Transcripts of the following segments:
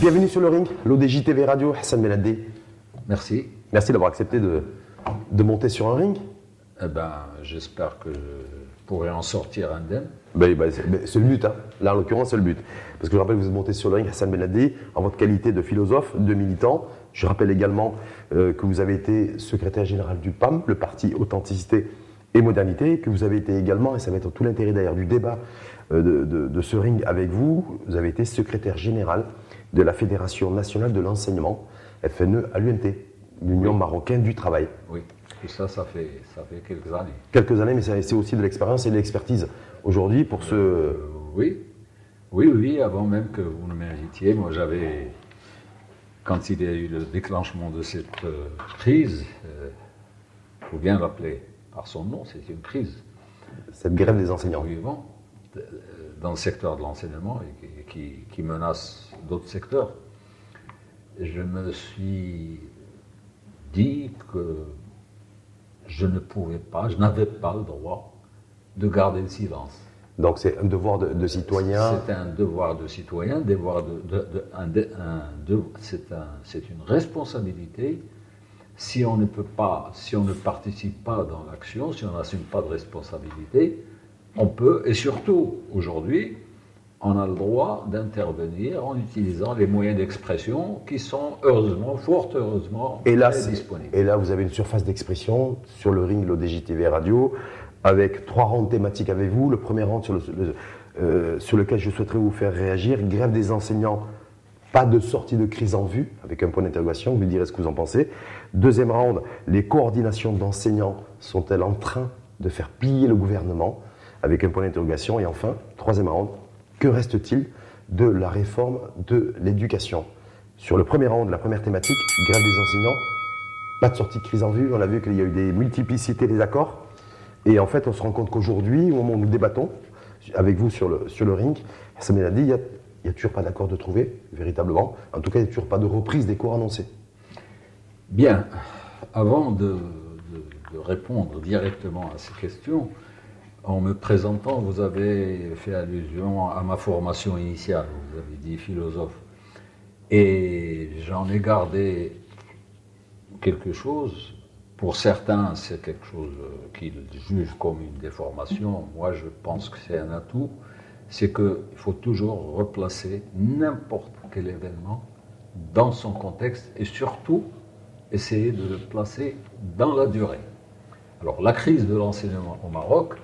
Bienvenue sur le ring, l'ODJ TV Radio, Hassan Benadé. Merci. Merci d'avoir accepté de, de monter sur un ring. Eh ben, j'espère que je pourrai en sortir indemne. Ben, ben, c'est ben, c'est le but, hein. là en l'occurrence c'est le but. Parce que je rappelle que vous êtes monté sur le ring, Hassan Benadé, en votre qualité de philosophe, de militant. Je rappelle également euh, que vous avez été secrétaire général du PAM, le parti Authenticité et Modernité, que vous avez été également, et ça va être tout l'intérêt d'ailleurs du débat euh, de, de- de ce ring avec vous, vous avez été secrétaire général de la Fédération nationale de l'enseignement, FNE à l'UNT, l'Union marocaine du travail. Oui. Tout ça, ça fait, ça fait quelques années. Quelques années, mais c'est aussi de l'expérience et de l'expertise aujourd'hui pour ce... Euh, oui. Oui, oui, avant même que vous ne m'invitiez, moi j'avais, quand il y a eu le déclenchement de cette euh, crise, il faut bien l'appeler par son nom, c'est une crise cette grève des enseignants. vivant dans le secteur de l'enseignement et qui, menace d'autres secteurs. Je me suis dit que je ne pouvais pas, je n'avais pas le droit de garder le silence. Donc c'est un devoir de, de citoyen. C'est un devoir de citoyen, devoir de, de- de- un de- un de- c'est un- c'est une responsabilité. Si on ne peut pas, si on ne participe pas dans l'action, si on n'assume pas de responsabilité, on peut, et surtout aujourd'hui, on a le droit d'intervenir en utilisant les moyens d'expression qui sont heureusement, fort heureusement, Et là, disponibles. et là, vous avez une surface d'expression sur le ring l'ODJ TV Radio, avec trois rounds thématiques avec vous. Le premier round sur, le- le- euh, sur lequel je souhaiterais vous faire réagir, grève des enseignants, pas de sortie de crise en vue, avec un point d'interrogation, vous me direz ce que vous en pensez. Deuxième round, les coordinations d'enseignants sont-elles en train de faire plier le gouvernement, avec un point d'interrogation. Et enfin, troisième round, que reste-t-il de la réforme de l'éducation? Sur le premier round, la première thématique, grève des enseignants, pas de sortie de crise en vue. On a vu qu'il y a eu des multiplicités des accords. Et en fait, on se rend compte qu'aujourd'hui, au moment où nous débattons avec vous sur le, sur le ring, m'a dit, il n'y a, il y a toujours pas d'accord de trouver, véritablement. En tout cas, il n'y a toujours pas de reprise des cours annoncés. Bien, avant de, répondre directement à ces questions, en me présentant, vous avez fait allusion à ma formation initiale, vous avez dit philosophe. Et j'en ai gardé quelque chose. Pour certains, c'est quelque chose qu'ils jugent comme une déformation. Moi, je pense que c'est un atout. C'est qu'il faut toujours replacer n'importe quel événement dans son contexte et surtout essayer de le placer dans la durée. Alors, la crise de l'enseignement au Maroc,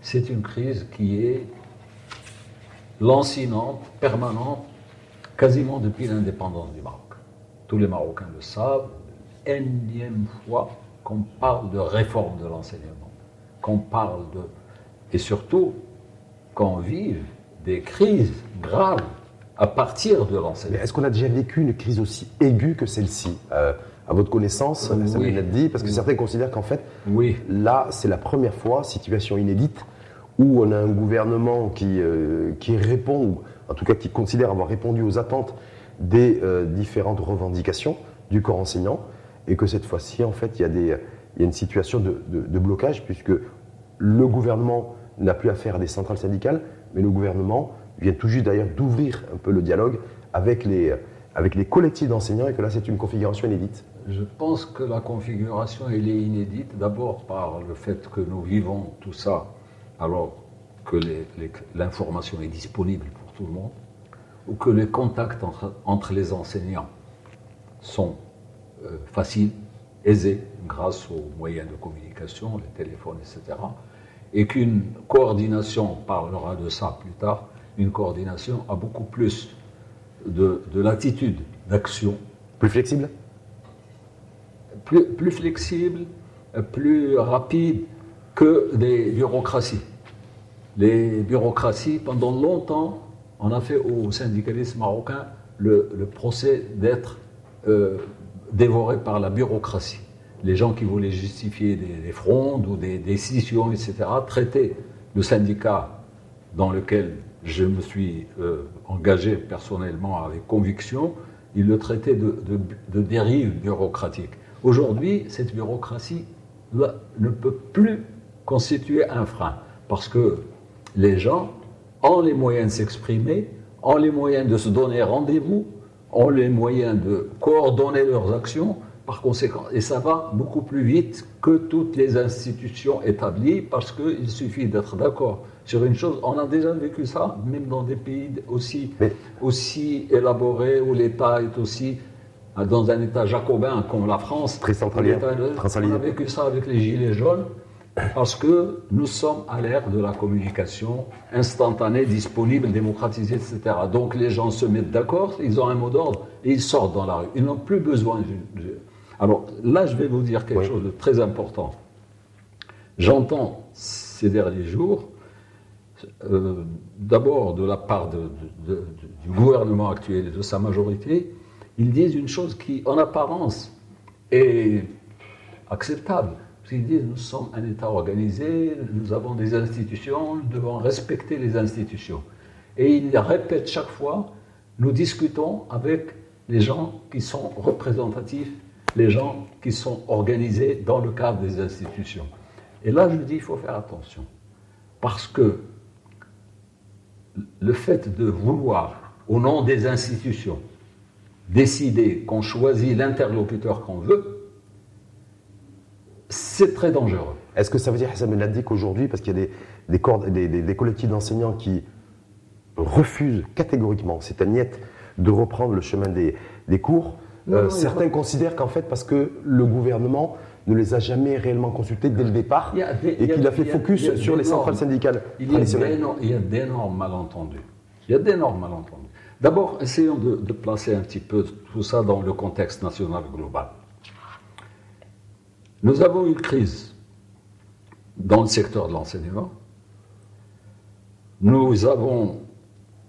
c'est une crise qui est lancinante, permanente, quasiment depuis l'indépendance du Maroc. Tous les Marocains le savent, énième fois qu'on parle de réforme de l'enseignement, qu'on parle de... Et surtout, qu'on vive des crises graves à partir de l'enseignement. est-ce qu'on a déjà vécu une crise aussi aiguë que celle-ci euh, À votre connaissance, Oui. ça m'a dit, parce que Oui. certains considèrent qu'en fait, Oui, Là, c'est la première fois, situation inédite, où on a un gouvernement qui, euh, qui répond, ou en tout cas qui considère avoir répondu aux attentes des euh, différentes revendications du corps enseignant, et que cette fois-ci, en fait, il y a, des, il y a une situation de, de- de blocage, puisque le gouvernement n'a plus affaire à des centrales syndicales, mais le gouvernement vient tout juste d'ailleurs d'ouvrir un peu le dialogue avec les, avec les collectifs d'enseignants, et que là, c'est une configuration inédite. Je pense que la configuration elle est inédite, d'abord par le fait que nous vivons tout ça alors que l'information est disponible pour tout le monde, ou que les contacts entre, entre les enseignants sont euh, faciles, aisés, grâce aux moyens de communication, les téléphones, etc. Et qu'une coordination, on parlera de ça plus tard, une coordination a beaucoup plus de, de latitude d'action Plus flexible? Plus, plus flexible, plus rapide que des bureaucraties. Les bureaucraties, pendant longtemps, on a fait au syndicalisme marocain le, le procès d'être euh, dévoré par la bureaucratie. Les gens qui voulaient justifier des, des frondes ou des décisions, etc., traitaient le syndicat dans lequel je me suis euh, engagé personnellement avec conviction, ils le traitaient de, dérive bureaucratique. Aujourd'hui, cette bureaucratie ne peut plus constituait un frein. Parce que les gens ont les moyens de s'exprimer, ont les moyens de se donner rendez-vous, ont les moyens de coordonner leurs actions, par conséquent, et ça va beaucoup plus vite que toutes les institutions établies, parce qu'il suffit d'être d'accord sur une chose. On a déjà vécu ça, même dans des pays aussi, aussi élaborés, où l'État est aussi dans un État jacobin comme la France. Très centralisé. On a vécu ça avec les Gilets jaunes. Parce que nous sommes à l'ère de la communication instantanée, disponible, démocratisée, etc. Donc les gens se mettent d'accord, ils ont un mot d'ordre et ils sortent dans la rue. Ils n'ont plus besoin de... Alors là, je vais vous dire quelque chose de très important. J'entends ces derniers jours, euh, d'abord de la part du gouvernement actuel et de sa majorité, ils disent une chose qui, en apparence, est acceptable ils disent nous sommes un État organisé, nous avons des institutions, nous devons respecter les institutions. Et ils répètent chaque fois nous discutons avec les gens qui sont représentatifs, les gens qui sont organisés dans le cadre des institutions. Et là, je dis il faut faire attention. Parce que le fait de vouloir, au nom des institutions, décider qu'on choisit l'interlocuteur qu'on veut, c'est très dangereux. Est-ce que ça veut dire, Hassan Ben qu'aujourd'hui, parce qu'il y a des, des, collectifs d'enseignants qui refusent catégoriquement, c'est à niette, de reprendre le chemin des, cours, euh, certains considèrent qu'en fait, parce que le gouvernement ne les a jamais réellement consultés dès le départ et qu'il a, fait focus sur les centrales syndicales il y a d'énormes malentendus. Il y a d'énormes malentendus. D'abord, essayons de, de placer un petit peu tout ça dans le contexte national global. Nous avons une crise dans le secteur de l'enseignement. Nous avons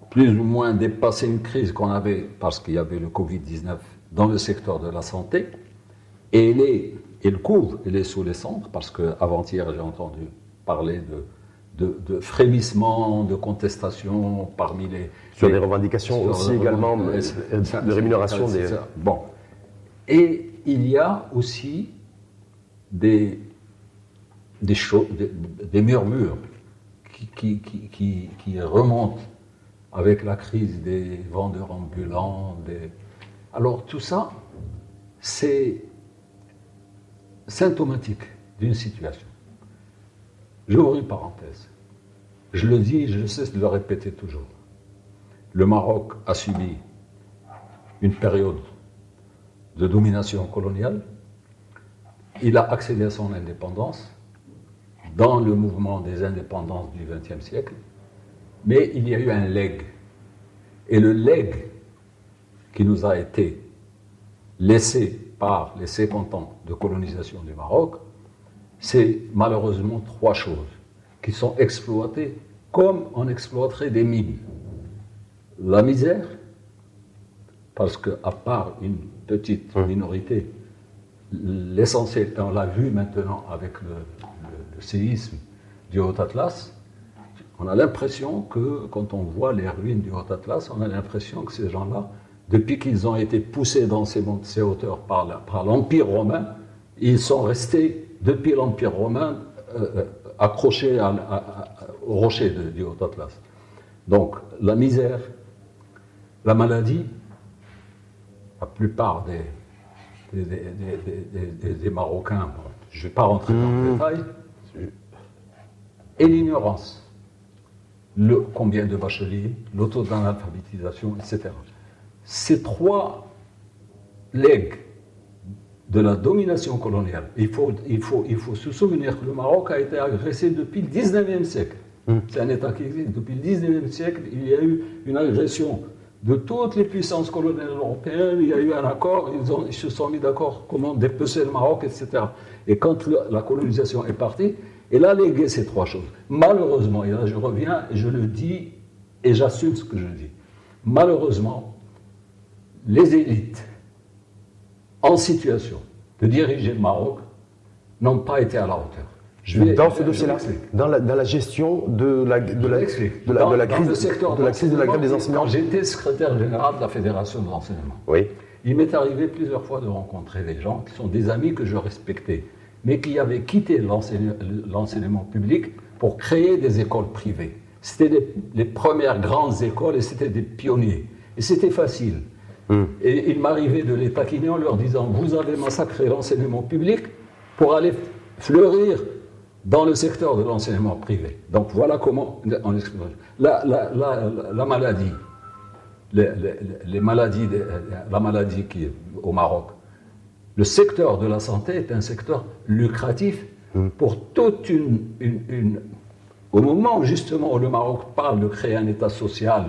plus ou moins dépassé une crise qu'on avait parce qu'il y avait le Covid-19 dans le secteur de la santé. Et elle, est, elle couvre, elle est sous les centres parce qu'avant-hier, j'ai entendu parler de, de, frémissements, de contestations parmi les. Sur des revendications aussi également de rémunération des. Bon. Et il y a aussi des, des, des, murmures qui, qui, qui, remontent avec la crise des vendeurs ambulants. Des... Alors tout ça, c'est symptomatique d'une situation. J'ouvre une parenthèse. Je le dis, je cesse de le répéter toujours. Le Maroc a subi une période de domination coloniale il a accédé à son indépendance dans le mouvement des indépendances du XXe siècle, mais il y a eu un leg. Et le leg qui nous a été laissé par les 50 ans de colonisation du Maroc, c'est malheureusement trois choses qui sont exploitées comme on exploiterait des mines. La misère, parce qu'à part une petite minorité l'essentiel, on l'a vu maintenant avec le, séisme du Haut Atlas, on a l'impression que quand on voit les ruines du Haut Atlas, on a l'impression que ces gens-là, depuis qu'ils ont été poussés dans ces, ces hauteurs par l'Empire romain, ils sont restés, depuis l'Empire romain, euh, euh, accrochés au rocher du Haut Atlas. Donc la misère, la maladie, la plupart des, des, Marocains, je ne vais pas rentrer dans le mmh. détail, et l'ignorance. Le, combien de bacheliers, l'auto d'analphabétisation, etc. Ces trois legs de la domination coloniale, il faut, il, faut, il faut se souvenir que le Maroc a été agressé depuis le 19e siècle. Mmh. C'est un État qui existe. Depuis le 19e siècle, il y a eu une agression de toutes les puissances coloniales européennes, il y a eu un accord, ils, ont, se sont mis d'accord comment dépecer le Maroc, etc. Et quand la colonisation est partie, elle a légué ces trois choses. Malheureusement, et là je reviens je le dis et j'assume ce que je dis, malheureusement, les élites en situation de diriger le Maroc n'ont pas été à la hauteur dans ce dossier-là, dans la, gestion de la, de la, crise, de la crise de la grève des enseignants. J'étais secrétaire général de la Fédération de l'enseignement. Oui. Il m'est arrivé plusieurs fois de rencontrer des gens qui sont des amis que je respectais. mais qui avait quitté l'enseignement public pour créer des écoles privées. C'était les, premières grandes écoles et c'était des pionniers. Et c'était facile. Et il m'arrivait de les taquiner en leur disant Vous avez massacré l'enseignement public pour aller fleurir dans le secteur de l'enseignement privé. Donc voilà comment on La, la, la, la maladie, les, maladies, la maladie qui est au Maroc, le secteur de la santé est un secteur lucratif pour toute une au moment justement où le Maroc parle de créer un État social,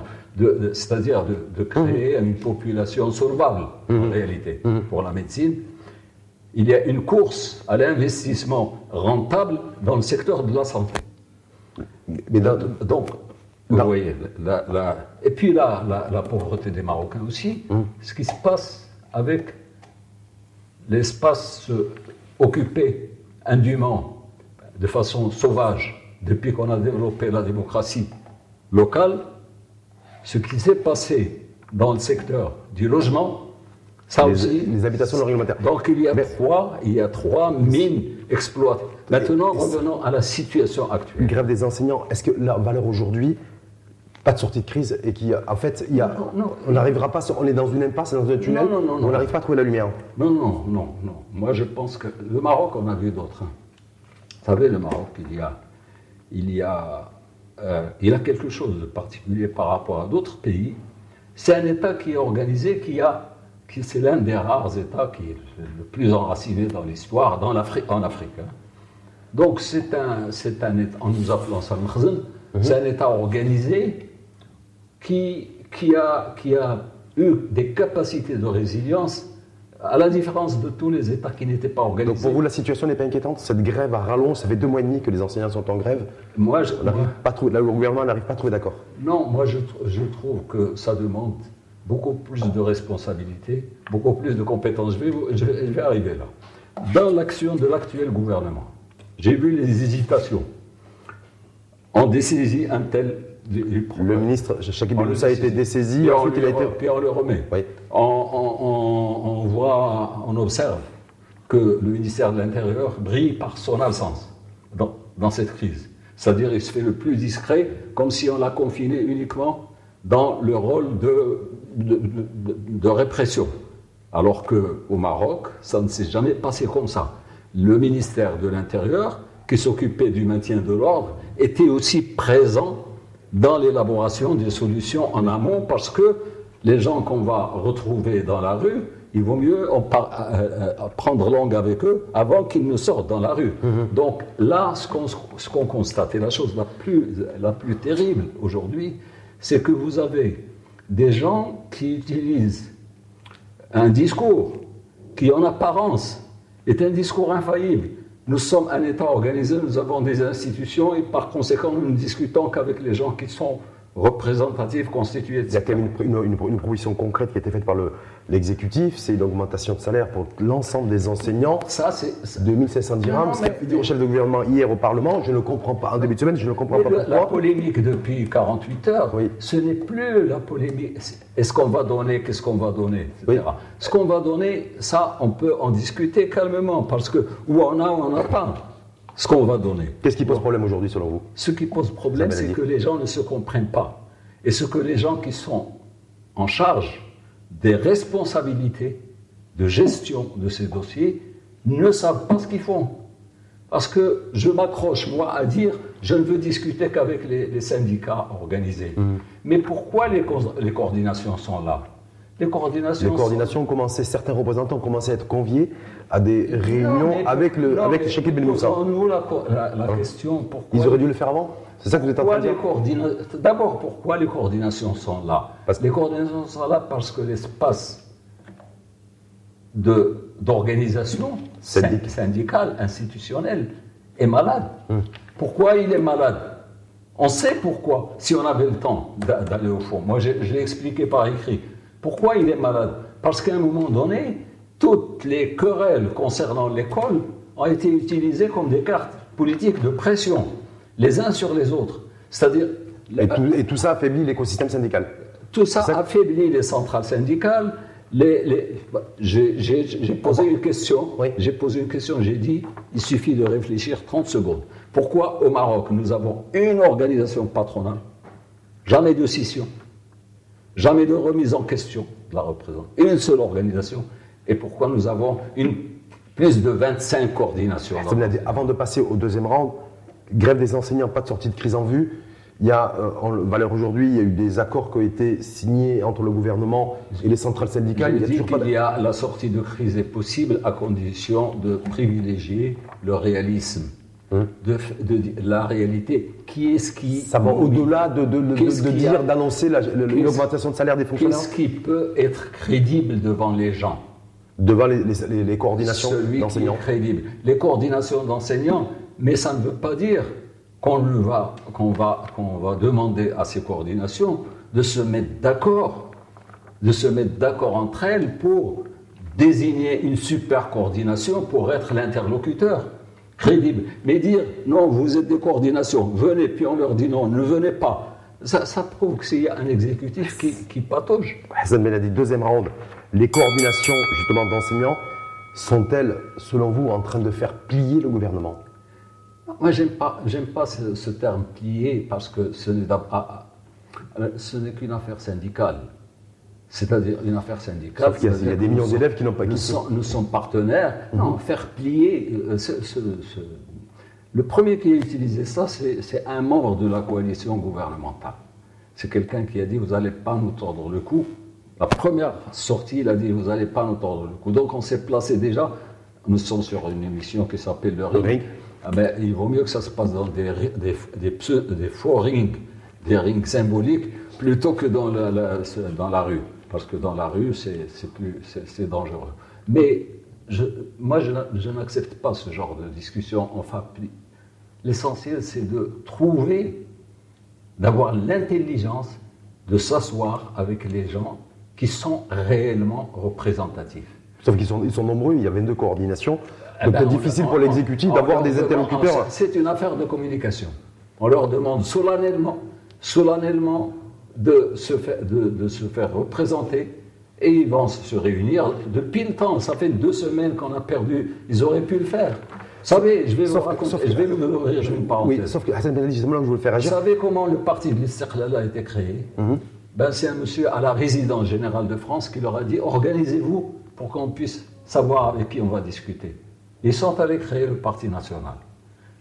c'est-à-dire de, créer mmh. une population solvable en mmh. réalité mmh. pour la médecine, il y a une course à l'investissement rentable dans le secteur de la santé. Mais donc, vous voyez, et puis là, la, pauvreté des Marocains aussi, ce qui se passe avec l'espace occupé indûment, de façon sauvage, depuis qu'on a développé la démocratie locale, ce qui s'est passé dans le secteur du logement, ça aussi. Les habitations non réglementaires. Donc il y a trois, il y a trois mines exploitées. Maintenant, revenons à la situation actuelle. Une grève des enseignants. Est-ce que la valeur aujourd'hui, pas de sortie de crise et qui, en fait, il y a, on n'arrivera pas, on est dans une impasse, dans un tunnel, on n'arrive pas à trouver la lumière. Non, non, non, non. Moi, je pense que le Maroc, on a vu d'autres. Vous savez, le Maroc, il y a il y a, euh, il a quelque chose de particulier par rapport à d'autres pays. C'est un État qui est organisé, qui a, qui, c'est l'un des rares États qui est le plus enraciné dans l'histoire, dans l'Afrique, en Afrique. Hein. Donc c'est un, c'est un État, en nous appelant ça mhm. c'est un État organisé qui, qui, a, qui a eu des capacités de résilience à la différence de tous les États qui n'étaient pas organisés. Donc pour vous, la situation n'est pas inquiétante? Cette grève à rallonge, ça fait deux mois et demi que les enseignants sont en grève. Moi, je, pas le gouvernement n'arrive pas à trouver d'accord. Non, moi je, je, trouve que ça demande beaucoup plus de responsabilité, beaucoup plus de compétences. Je vais, je vais arriver là. Dans l'action de l'actuel gouvernement, j'ai vu les hésitations. On dessaisit un tel le ministre Chakib Moussa a été dessaisi, puis ensuite il a été. Puis on le remet. On, voit, on observe que le ministère de l'Intérieur brille par son absence dans, dans cette crise. C'est-à-dire il se fait le plus discret, comme si on l'a confiné uniquement dans le rôle de, de, de répression. Alors qu'au Maroc, ça ne s'est jamais passé comme ça. Le ministère de l'Intérieur, qui s'occupait du maintien de l'ordre, était aussi présent dans l'élaboration des solutions en amont parce que les gens qu'on va retrouver dans la rue, il vaut mieux euh, euh, prendre langue avec eux avant qu'ils ne sortent dans la rue. Mm-hmm. Donc là, ce qu'on constate, et la chose la plus, la plus terrible aujourd'hui, c'est que vous avez des gens qui utilisent un discours qui, en apparence, est un discours infaillible, nous sommes un État organisé, nous avons des institutions et par conséquent, nous ne discutons qu'avec les gens qui sont représentatifs, constitués, etc. Il y a quand même une, proposition concrète qui a été faite par l'exécutif, c'est l'augmentation de salaire pour l'ensemble des enseignants. Ça, c'est. 2700 dirhams. Ce qu'a dit le chef de gouvernement hier au Parlement, je ne comprends pas. En début de semaine, je ne comprends pas pourquoi. La polémique depuis 48 heures, ce n'est plus la polémique. Est-ce qu'on va donner, qu'est-ce qu'on va donner, etc. Ce qu'on va donner, ça, on peut en discuter calmement, parce que où on a, ou on n'a pas ce qu'on va donner. Qu'est-ce qui pose problème aujourd'hui selon vous? Ce qui pose problème, c'est que les gens ne se comprennent pas. Et ce que les gens qui sont en charge des responsabilités de gestion de ces dossiers ne savent pas ce qu'ils font. Parce que je m'accroche, moi, à dire, je ne veux discuter qu'avec les, syndicats organisés. Mmh. Mais pourquoi les, les coordinations sont là? Les coordinations. Les coordinations ont commencé, certains représentants ont commencé à être conviés à des réunions avec le, avec Ben Moussa. Nous, la, la, question, pourquoi. Ils auraient dû le faire avant C'est ça que vous êtes en train de dire D'abord, pourquoi les coordinations sont là parce... Les coordinations sont là parce que l'espace d'organisation syndicale, institutionnelle, est malade. Hum. Pourquoi il est malade? On sait pourquoi, si on avait le temps d'aller au fond. Moi, je l'ai expliqué par écrit. Pourquoi il est malade? Parce qu'à un moment donné, toutes les querelles concernant l'école ont été utilisées comme des cartes politiques de pression, les uns sur les autres. C'est-à-dire. Et, tout, ça affaiblit l'écosystème syndical Tout ça, affaiblit les centrales syndicales, j'ai posé une question. J'ai posé une question. J'ai dit, il suffit de réfléchir 30 secondes. Pourquoi au Maroc nous avons une organisation patronale, jamais de scission, jamais de remise en question de la représentation, une seule organisation, et pourquoi nous avons une, plus de 25 coordinations Avant de passer au deuxième round, grève des enseignants, pas de sortie de crise en vue. Il y a, euh, en valeur aujourd'hui, il y a eu des accords qui ont été signés entre le gouvernement et les centrales syndicales. il y a qu'il y a la sortie de crise est possible à condition de privilégier le réalisme. Hein de, la réalité. Qui est-ce qui. Ça va au-delà de, de, dire, d'annoncer l'augmentation de salaire des fonctionnaires Qu'est-ce qui peut être crédible devant les gens Devant les, les coordinations d'enseignants crédible. Les coordinations d'enseignants, mais ça ne veut pas dire qu'on va, qu'on va, qu'on va demander à ces coordinations de se mettre d'accord, de se mettre d'accord entre elles pour désigner une super coordination pour être l'interlocuteur crédible. Mais dire non, vous êtes des coordinations, venez, puis on leur dit non, ne venez pas. Ça, ça prouve qu'il y a un exécutif qui, qui patauge. Hassan dit deuxième round. Les coordinations, justement, d'enseignants sont-elles, selon vous, en train de faire plier le gouvernement? Moi, j'aime pas, j'aime pas ce, terme plier parce que ce n'est, ah, ah, ce n'est qu'une affaire syndicale. C'est-à-dire une affaire syndicale. Sauf qu'il y, a des millions d'élèves qui n'ont pas nous, nous sommes partenaires. Non, mhm. faire plier. Euh, le premier qui a utilisé ça, c'est un membre de la coalition gouvernementale. C'est quelqu'un qui a dit Vous n'allez pas nous tordre le cou. La première sortie, il a dit Vous n'allez pas nous tordre le cou. Donc on s'est placé déjà. Nous sommes sur une émission qui s'appelle le ring. Ah ben, il vaut mieux que ça se passe dans des, des, des, des faux rings, des rings symboliques, plutôt que dans la, dans la rue parce que dans la rue, c'est dangereux. Mais je, moi, je, n'accepte pas ce genre de discussion. Enfin, l'essentiel, c'est de trouver, d'avoir l'intelligence de s'asseoir avec les gens qui sont réellement représentatifs. Sauf qu'ils sont, ils sont nombreux, il y a 22 coordinations. Eh donc c'est ben, difficile pour l'exécutif d'avoir des interlocuteurs. C'est une affaire de communication. On leur demande solennellement, solennellement de se faire, de, se faire représenter et ils vont se réunir depuis le temps. Ça fait deux semaines qu'on a perdu. Ils auraient pu le faire. Vous savez, je vais vous raconter, je vais vous ouvrir une parenthèse. Oui, sauf que Hassan Ben justement, je le faire agir. Vous savez comment le parti de l'Istiqlal a été créé? Mhm. ben, C'est un monsieur à la résidence générale de France qui leur a dit organisez-vous pour qu'on puisse savoir avec qui on va discuter. Ils sont allés créer le Parti national.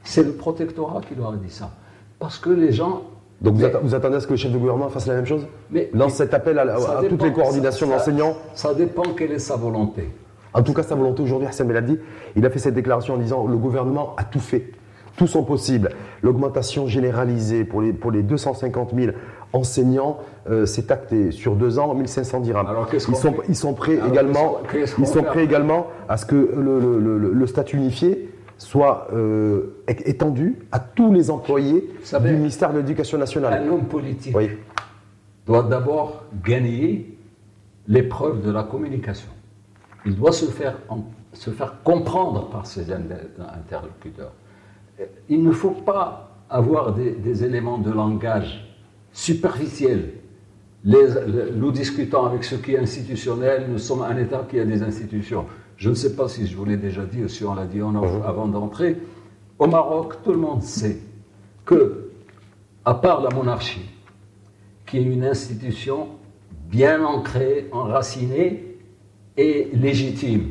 C'est le protectorat qui leur a dit ça. Parce que les gens donc vous, attendez à ce que le chef de gouvernement fasse la même chose? Mais, Lance cet appel à, toutes les coordinations d'enseignants ça, dépend quelle est sa volonté. En tout cas, sa volonté aujourd'hui, Hassan Beladi, il a fait cette déclaration en disant le gouvernement a tout fait. Tout sont possibles. L'augmentation généralisée pour les, pour les 250 000 enseignants euh, s'est actée sur deux ans, 1500 dirhams. Alors, ils, sont, ils sont prêts également, ils sont prêts également à ce que le, le, le statut unifié soit euh, étendu à tous les employés du ministère de l'Éducation nationale. Un homme politique doit d'abord gagner l'épreuve de la communication. Il doit se faire, se faire comprendre par ses interlocuteurs. Il ne faut pas avoir des, éléments de langage superficiels. nous discutons avec ce qui est institutionnel, nous sommes un État qui a des institutions. Je ne sais pas si je vous l'ai déjà dit ou si on l'a dit mhm. avant d'entrer. Au Maroc, tout le monde sait que, à part la monarchie, qui est une institution bien ancrée, enracinée et légitime,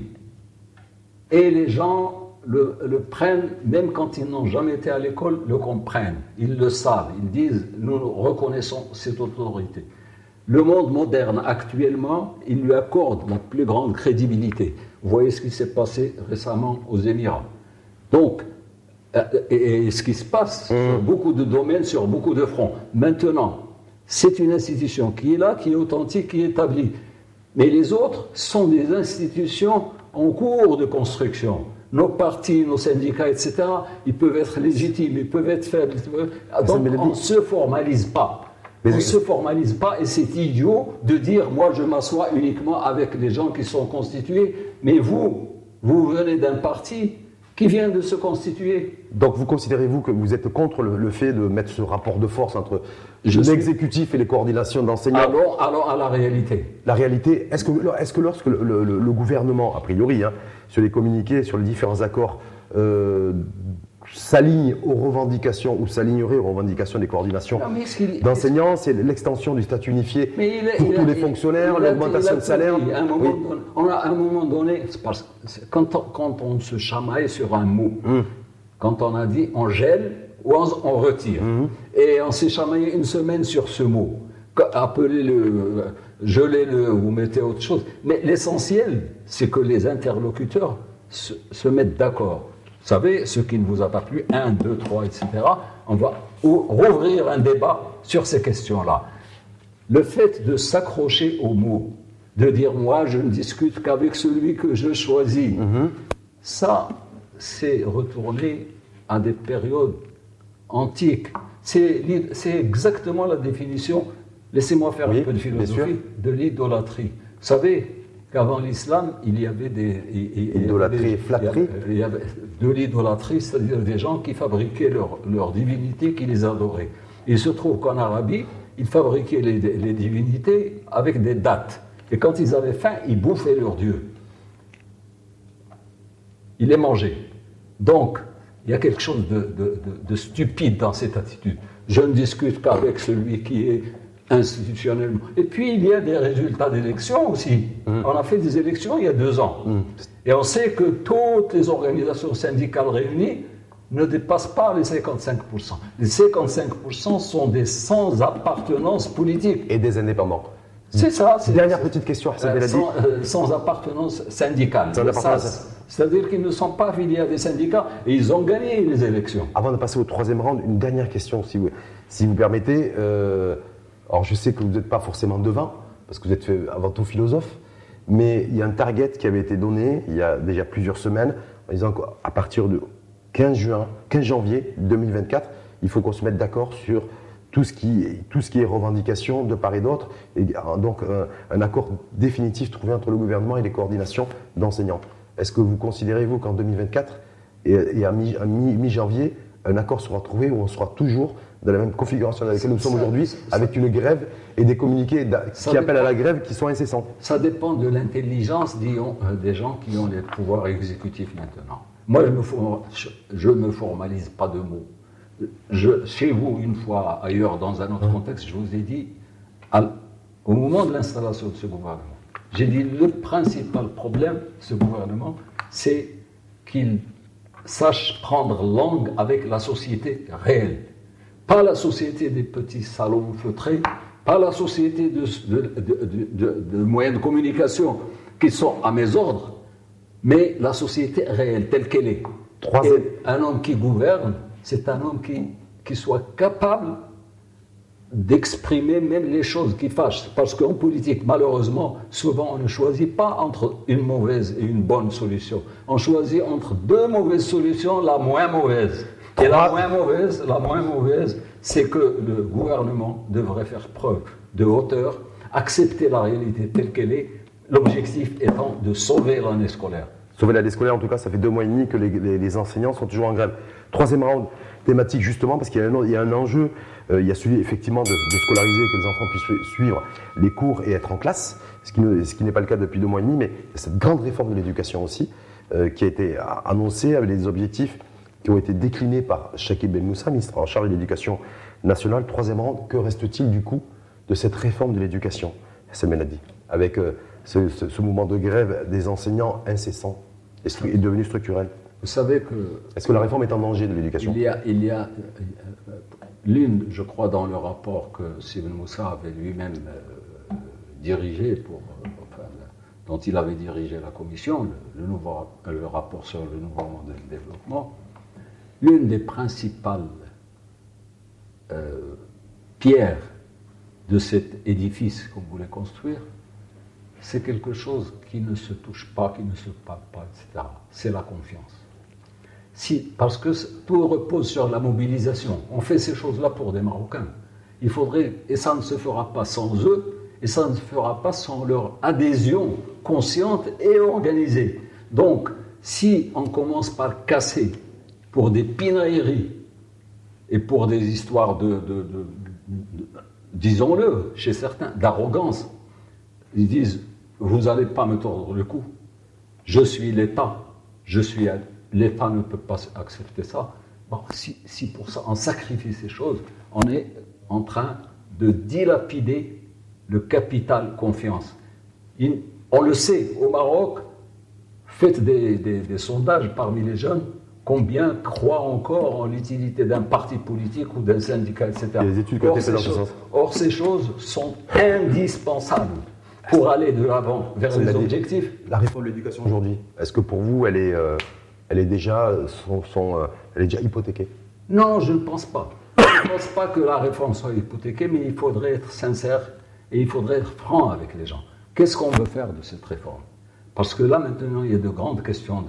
et les gens le, le prennent, même quand ils n'ont jamais été à l'école, le comprennent, ils le savent, ils disent, nous reconnaissons cette autorité. Le monde moderne actuellement, il lui accorde la plus grande crédibilité. Vous voyez ce qui s'est passé récemment aux Émirats. Donc, euh, et, ce qui se passe mmh. sur beaucoup de domaines, sur beaucoup de fronts. Maintenant, c'est une institution qui est là, qui est authentique, qui est établie. Mais les autres sont des institutions en cours de construction. Nos partis, nos syndicats, etc., ils peuvent être légitimes, ils peuvent être faibles. Donc, on ne se formalise pas. On ne se formalise pas et c'est idiot de dire moi je m'assois uniquement avec les gens qui sont constitués, mais vous, vous venez d'un parti qui vient de se constituer. Donc vous considérez-vous que vous êtes contre le, fait de mettre ce rapport de force entre l'exécutif et les coordinations d'enseignants? Alors, alors à la réalité. La réalité, est-ce que, est que lorsque le, gouvernement, a priori, hein, sur les communiqués, sur les différents accords euh, s'aligne aux revendications ou s'alignerait aux revendications des coordinations d'enseignants, c'est l'extension du statut unifié pour tous les fonctionnaires, l'augmentation de salaire. À un, moment, on a, à un moment donné, parce, quand, on, quand on se chamaille sur un mot, hum. quand on a dit on gèle ou on, retire, hum. et on s'est chamaillé une semaine sur ce mot, appelez-le, gelez-le, vous mettez autre chose, mais l'essentiel, c'est que les interlocuteurs se mettent d'accord. Vous savez, ce qui ne vous a pas plu, 1, 2, 3, etc., on va rouvrir un débat sur ces questions-là. Le fait de s'accrocher aux mots, de dire moi je ne discute qu'avec celui que je choisis, mhm. ça, c'est retourner à des périodes antiques. C'est exactement la définition, laissez-moi faire un peu de philosophie, de l'idolâtrie. Vous savez, qu'avant l'islam, il y avait des. Idolâtrie et flatterie Il y avait de l'idolâtrie, c'est-à-dire des gens qui fabriquaient leur, leur divinité, qui les adoraient. Il se trouve qu'en Arabie, ils fabriquaient les, les, divinités avec des dates. Et quand ils avaient faim, ils bouffaient leur dieu. Ils les mangeaient. Donc, il y a quelque chose de, de, de stupide dans cette attitude. Je ne discute qu'avec celui qui est institutionnellement. Et puis, il y a des résultats d'élections aussi. Mm. On a fait des élections il y a deux ans. Mm. Et on sait que toutes les organisations syndicales réunies ne dépassent pas les 55%. Les 55% sont des sans appartenance politique. Et des indépendants. C'est ça. Dernière petite question, euh, sans, euh, sans, appartenance syndicale. C'est-à-dire qu'ils ne sont pas affiliés à des syndicats et ils ont gagné les élections. Avant de passer au troisième round, une dernière question, si vous, si vous permettez. Euh, alors je sais que vous n'êtes pas forcément devin, parce que vous êtes avant tout philosophe, mais il y a un target qui avait été donné il y a déjà plusieurs semaines, en disant qu'à partir de 15, juin, 15 janvier 2024, il faut qu'on se mette d'accord sur tout ce, qui, tout ce qui est revendication de part et d'autre, et donc un, accord définitif trouvé entre le gouvernement et les coordinations d'enseignants. Est-ce que vous considérez, vous, qu'en 2024 et, à mi-janvier, un accord sera trouvé où on sera toujours dans la même configuration dans laquelle nous sommes aujourd'hui, avec une grève et des communiqués qui appellent à la grève qui sont incessants. Ça dépend de l'intelligence euh, des gens qui ont les pouvoirs exécutifs maintenant. Moi, je ne me, formalise pas de mots. Je, chez vous, une fois ailleurs, dans un autre hein? contexte, je vous ai dit, au moment de l'installation de ce gouvernement, j'ai dit le principal problème de ce gouvernement, c'est qu'il sache prendre langue avec la société réelle pas la société des petits salons feutrés, pas la société de, moyens de communication qui sont à mes ordres, mais la société réelle telle qu'elle est. un homme qui gouverne, c'est un homme qui, qui soit capable d'exprimer même les choses qui fâchent. Parce qu'en politique, malheureusement, souvent on ne choisit pas entre une mauvaise et une bonne solution. On choisit entre deux mauvaises solutions, la moins mauvaise. Et la moins mauvaise, la moins mauvaise, c'est que le gouvernement devrait faire preuve de hauteur, accepter la réalité telle qu'elle est, l'objectif étant de sauver l'année scolaire. Sauver l'année scolaire, en tout cas, ça fait deux mois et demi que les, enseignants sont toujours en grève. Troisième round thématique, justement, parce qu'il y, a un enjeu, euh, il y a celui effectivement de, scolariser, que les enfants puissent suivre les cours et être en classe, ce qui, n'est pas le cas depuis deux mois et demi, mais cette grande réforme de l'éducation aussi, euh, qui a été annoncée avec des objectifs qui ont été déclinés par Shakib Ben Moussa, ministre en charge de l'éducation nationale. Troisième rang, que reste-t-il du coup de cette réforme de l'éducation? C'est Menadi, avec euh, ce, mouvement de grève des enseignants incessants est, devenu structurel. Vous savez que. Est-ce que la réforme est en danger de l'éducation? Il y a, il y a euh, l'une, je crois, dans le rapport que Sibn Moussa avait lui-même euh, dirigé pour dont il avait dirigé la commission, le, nouveau, le rapport sur le nouveau modèle de développement, l'une des principales euh, pierres de cet édifice qu'on voulait construire, c'est quelque chose qui ne se touche pas, qui ne se parle pas, etc. C'est la confiance. Si, parce que tout repose sur la mobilisation. On fait ces choses-là pour des Marocains. Il faudrait, et ça ne se fera pas sans eux, et ça ne se fera pas sans leur adhésion consciente et organisée. Donc, Si on commence par casser pour des pinailleries et pour des histoires de, disons-le, chez certains, d'arrogance, ils disent, vous n'allez pas me tordre le cou. Je suis l'État. Je suis l'État ne peut pas accepter ça. Bon, si, si, pour ça on sacrifie ces choses, on est en train de dilapider le capital confiance. on le sait, au Maroc, faites des, sondages parmi les jeunes, combien croient encore en l'utilité d'un parti politique ou d'un syndicat, etc. or, ces choses, or, ces choses sont indispensables pour aller de l'avant vers les objectifs. La réforme de l'éducation aujourd'hui, est-ce que pour vous, elle est, euh, elle est, déjà, son, euh, elle est déjà hypothéquée Non, je ne pense pas. Je ne pense pas que la réforme soit hypothéquée, mais il faudrait être sincère et il faudrait être franc avec les gens. Qu'est-ce qu'on veut faire de cette réforme? Parce que là, maintenant, il y a de grandes questions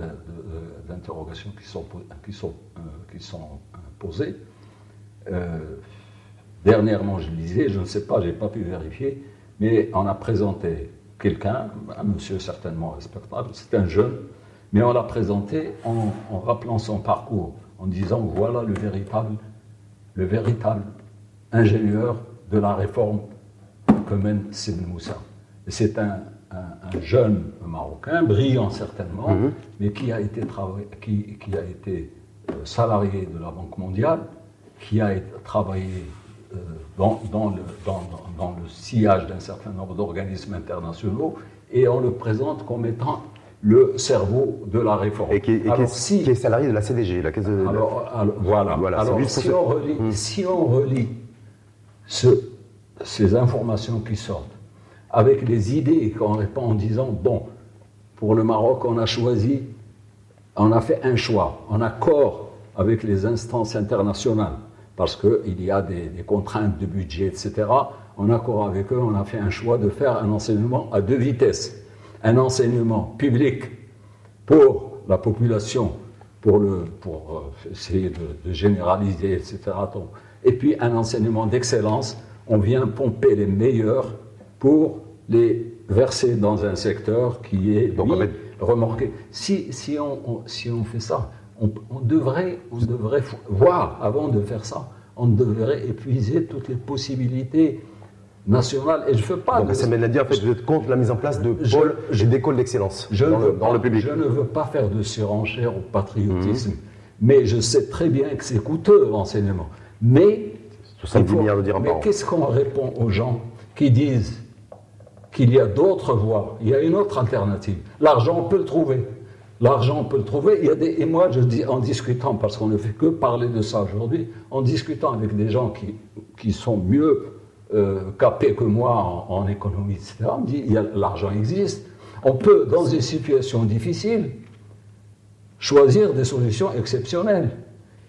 d'interrogation qui sont, qui sont, euh, qui sont euh, posées. Euh, dernièrement, je disais, je ne sais pas, je n'ai pas pu vérifier, mais on a présenté quelqu'un, un monsieur certainement respectable, c'est un jeune, mais on l'a présenté en, en, rappelant son parcours, en disant voilà le véritable, le véritable ingénieur de la réforme que mène Sidi Moussa. C'est un, jeune Marocain, brillant certainement, mhm. mais qui a été, qui, qui, a été euh, salarié de la Banque mondiale, qui a été, travaillé euh, dans, dans, le, dans, dans, le, sillage d'un certain nombre d'organismes internationaux, et on le présente comme étant le cerveau de la réforme. Et qui, est, salarié de la CDG, la caisse de... Alors, voilà. voilà alors si, on relit, mhm. si on ce, ces informations qui sortent, avec les idées qu'on répond en disant, bon, pour le Maroc, on a choisi, on a fait un choix, en accord avec les instances internationales, parce qu'il y a des, contraintes de budget, etc. En accord avec eux, on a fait un choix de faire un enseignement à deux vitesses. Un enseignement public pour la population, pour, le, pour euh, essayer de, de généraliser, etc. Et puis un enseignement d'excellence on vient pomper les meilleurs pour les verser dans un secteur qui est Donc, remorqué. Si, si, on, si on fait ça, on, devrait, on devrait voir, avant de faire ça, on devrait épuiser toutes les possibilités nationales. Et je veux pas. Donc, à dire, en fait, vous êtes contre la mise en place de pôles et d'écoles d'excellence dans, le, public. Je ne veux pas faire de surenchère au patriotisme, mhm. mais je sais très bien que c'est coûteux l'enseignement. Mais mais qu'est-ce qu'on répond aux gens qui disent qu'il y a d'autres voies, il y a une autre alternative L'argent, on peut le trouver. L'argent, on peut le trouver. Il y a des, et moi, je dis, en discutant, parce qu'on ne fait que parler de ça aujourd'hui, en discutant avec des gens qui, qui sont mieux euh, capés que moi en, économie, etc., on me dit, l'argent existe. On peut, dans des situations difficiles, choisir des solutions exceptionnelles.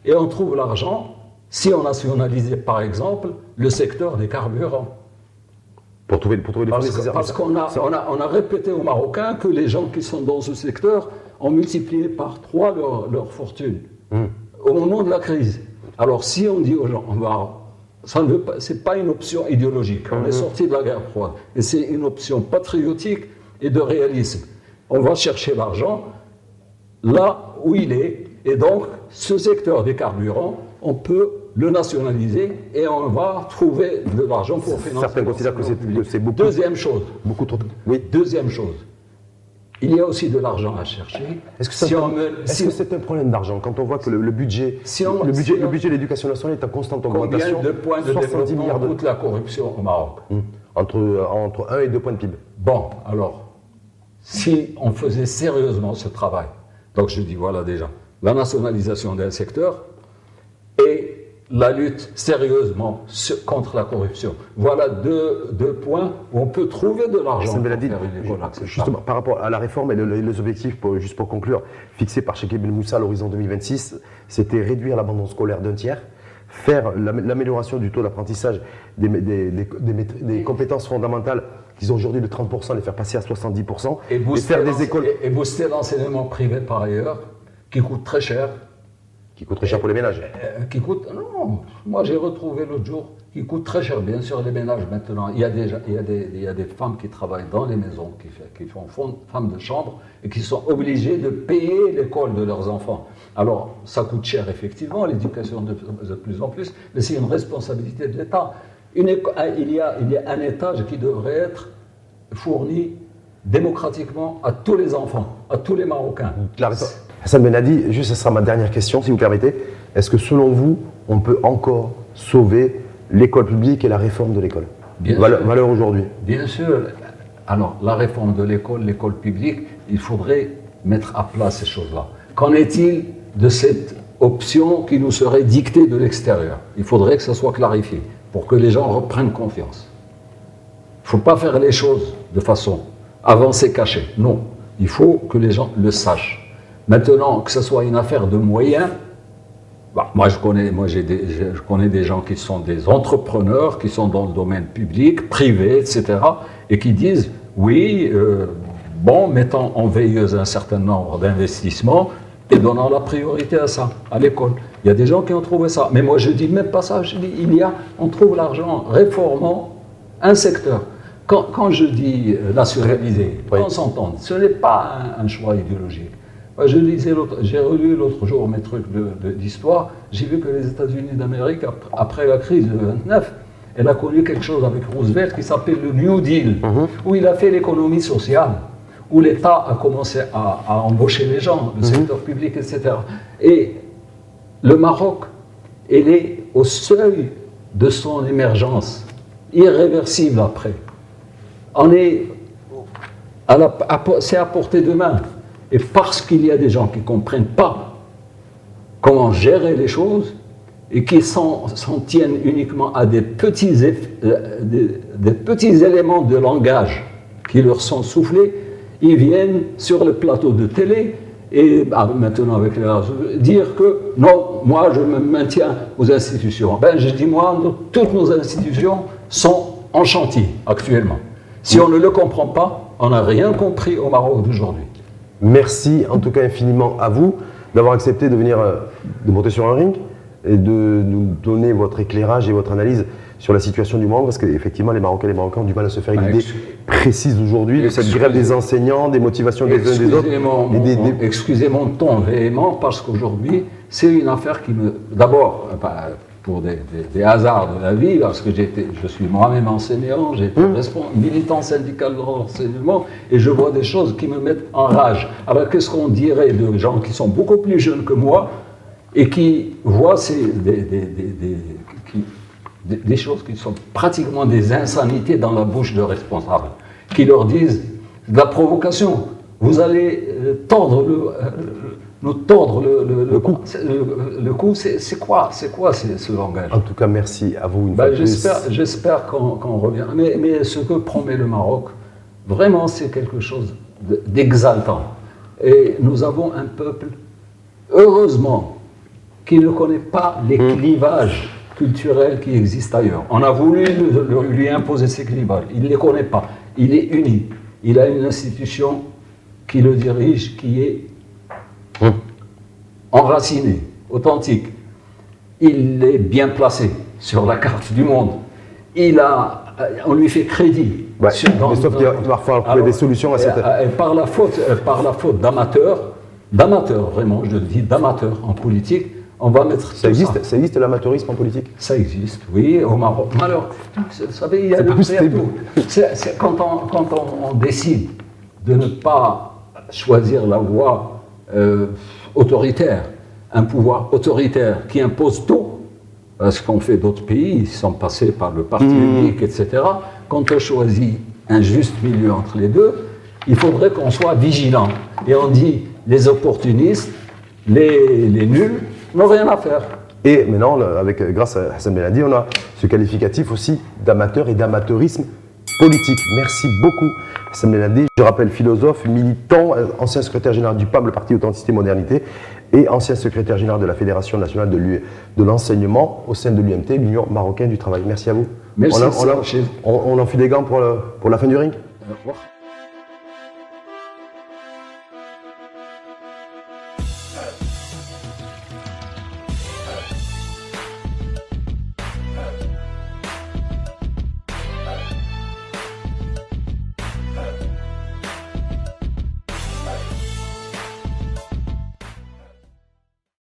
Et on trouve l'argent si on nationalisait par exemple le secteur des carburants. Pour trouver, pour trouver parce, parce qu'on a, on a, on a, répété aux Marocains que les gens qui sont dans ce secteur ont multiplié par trois leur, fortune hmm. au moment de la crise. Alors si on dit aux gens, on va, ça ne c'est pas une option idéologique. On est hmm. sorti de la guerre froide, et c'est une option patriotique et de réalisme. On va chercher l'argent là où il est, et donc ce secteur des carburants, on peut le nationaliser et on va trouver de l'argent pour financer. Certains considèrent que c'est beaucoup. Deuxième chose. Beaucoup trop. Oui. Deuxième chose. Il y a aussi de l'argent à chercher. Est-ce que c'est un, problème d'argent quand on voit que le, budget, le budget, le budget de l'éducation nationale est en constante augmentation? Combien de points de développement coûte la corruption au Maroc? Hmm. entre, entre 1 et 2 points de PIB. Bon, alors, si on faisait sérieusement ce travail, donc je dis voilà déjà, la nationalisation d'un secteur, et la lutte sérieusement contre la corruption. Voilà deux, deux points où on peut trouver de l'argent. Justement, par rapport à la réforme et les objectifs, juste pour conclure, fixés par Cheikh Ben Moussa à l'horizon 2026, c'était réduire l'abandon scolaire d'un tiers, faire l'amélioration du taux d'apprentissage des, des, des, compétences fondamentales qui sont aujourd'hui de 30%, les faire passer à 70%, et, faire des écoles... Et, et booster l'enseignement privé par ailleurs, qui coûte très cher, Qui coûte très cher pour les ménages. Euh, qui coûte, non, moi j'ai retrouvé l'autre jour, qui coûte très cher, bien sûr, les ménages maintenant. Il y a des, il y a des, il y a des femmes qui travaillent dans les maisons, qui, qui font femmes de chambre, et qui sont obligées de payer l'école de leurs enfants. Alors, ça coûte cher, effectivement, l'éducation de, de, plus en plus, mais c'est une responsabilité de l'État. il, y a, il y a un étage qui devrait être fourni démocratiquement à tous les enfants, à tous les Marocains. Hassan Benadi, juste, ce sera ma dernière question, si vous permettez. Est-ce que selon vous, on peut encore sauver l'école publique et la réforme de l'école? Valeur, valeur aujourd'hui Bien sûr. Alors, la réforme de l'école, l'école publique, il faudrait mettre à plat ces choses-là. Qu'en est-il de cette option qui nous serait dictée de l'extérieur? Il faudrait que ça soit clarifié pour que les gens reprennent confiance. Il ne faut pas faire les choses de façon avancée, cachée. Non, il faut que les gens le sachent. Maintenant, que ce soit une affaire de moyens, bah, moi, je connais, moi j'ai je connais des gens qui sont des entrepreneurs, qui sont dans le domaine public, privé, etc., et qui disent oui, euh, bon, mettant en veilleuse un certain nombre d'investissements et donnant la priorité à ça, à l'école. Il y a des gens qui ont trouvé ça. Mais moi, je dis même pas ça. Je dis il y a, on trouve l'argent réformant un secteur. Quand, quand je dis nationaliser, on s'entend, ce n'est pas un choix idéologique. Je lisais j'ai relu l'autre jour mes trucs d'histoire, j'ai vu que les États-Unis d'Amérique, après la crise de 29, elle a connu quelque chose avec Roosevelt qui s'appelle le New Deal, mhm. où il a fait l'économie sociale, où l'État a commencé à, embaucher les gens, le mhm. secteur public, etc. Et le Maroc, il est au seuil de son émergence, irréversible après. On est c'est à portée de main. Et parce qu'il y a des gens qui ne comprennent pas comment gérer les choses et qui s'en tiennent uniquement à des petits, euh, des, petits éléments de langage qui leur sont soufflés, ils viennent sur le plateau de télé et bah, maintenant avec les dire que non, moi je me maintiens aux institutions. Ben, je dis moi, toutes nos institutions sont en chantier actuellement. Si on ne le comprend pas, on n'a rien compris au Maroc d'aujourd'hui. Merci en tout cas infiniment à vous d'avoir accepté de venir, euh, de monter sur un ring et de nous donner votre éclairage et votre analyse sur la situation du Maroc, parce qu'effectivement, les Marocains et les Marocains ont du mal à se faire une idée précise aujourd'hui de cette grève des enseignants, des motivations des uns des autres. Excusez mon ton véhément, parce qu'aujourd'hui, c'est une affaire qui me. D'abord, pour des, hasards de la vie, parce que je suis moi-même enseignant, j'ai été hum. militant syndical de l'enseignement, et je vois des choses qui me mettent en rage. Alors qu'est-ce qu'on dirait de gens qui sont beaucoup plus jeunes que moi et qui voient ces, des, choses qui sont pratiquement des insanités dans la bouche de responsables, qui leur disent de la provocation. Vous allez euh, tendre le, euh, nous tordre le, le, le cou. Le, coup, c'est quoi, c'est quoi ce langage? En tout cas, merci à vous une ben, J'espère qu'on revient. Mais, mais, ce que promet le Maroc, vraiment, c'est quelque chose d'exaltant. Et nous avons un peuple, heureusement, qui ne connaît pas les hmm. clivages culturels qui existent ailleurs. On a voulu lui imposer ces clivages. Il ne les connaît pas. Il est uni. Il a une institution qui le dirige, qui est Enraciné, authentique. Il est bien placé sur la carte du monde. Il a, on lui fait crédit. sauf qu'il va falloir trouver des solutions à cette. Et, par la faute, par la faute d'amateurs, d'amateurs vraiment, je le dis, d'amateurs en politique, on va mettre ça existe, ça. existe l'amateurisme en politique? Ça existe, oui, au Maroc. Alors, vous savez, il y a le quand, on, quand on, décide de ne pas choisir la voie euh, autoritaire, un pouvoir autoritaire qui impose tout, ce qu'ont fait d'autres pays, ils sont passés par le parti mmh. unique, etc. Quand on choisit un juste milieu entre les deux, il faudrait qu'on soit vigilant. Et on dit, les opportunistes, les, les nuls, n'ont rien à faire. Et maintenant, avec, grâce à Hassan Benadi, on a ce qualificatif aussi d'amateur et d'amateurisme politique. Merci beaucoup, Sam Benadi. Je rappelle, philosophe, militant, euh, ancien secrétaire général du PAM, le Parti Authenticité Modernité, et ancien secrétaire général de la Fédération nationale de l'enseignement au sein de l'UMT, l'Union marocaine du travail. Merci à vous. Merci. On, on, on, on, enfile des gants pour, pour la fin du ring? Au revoir.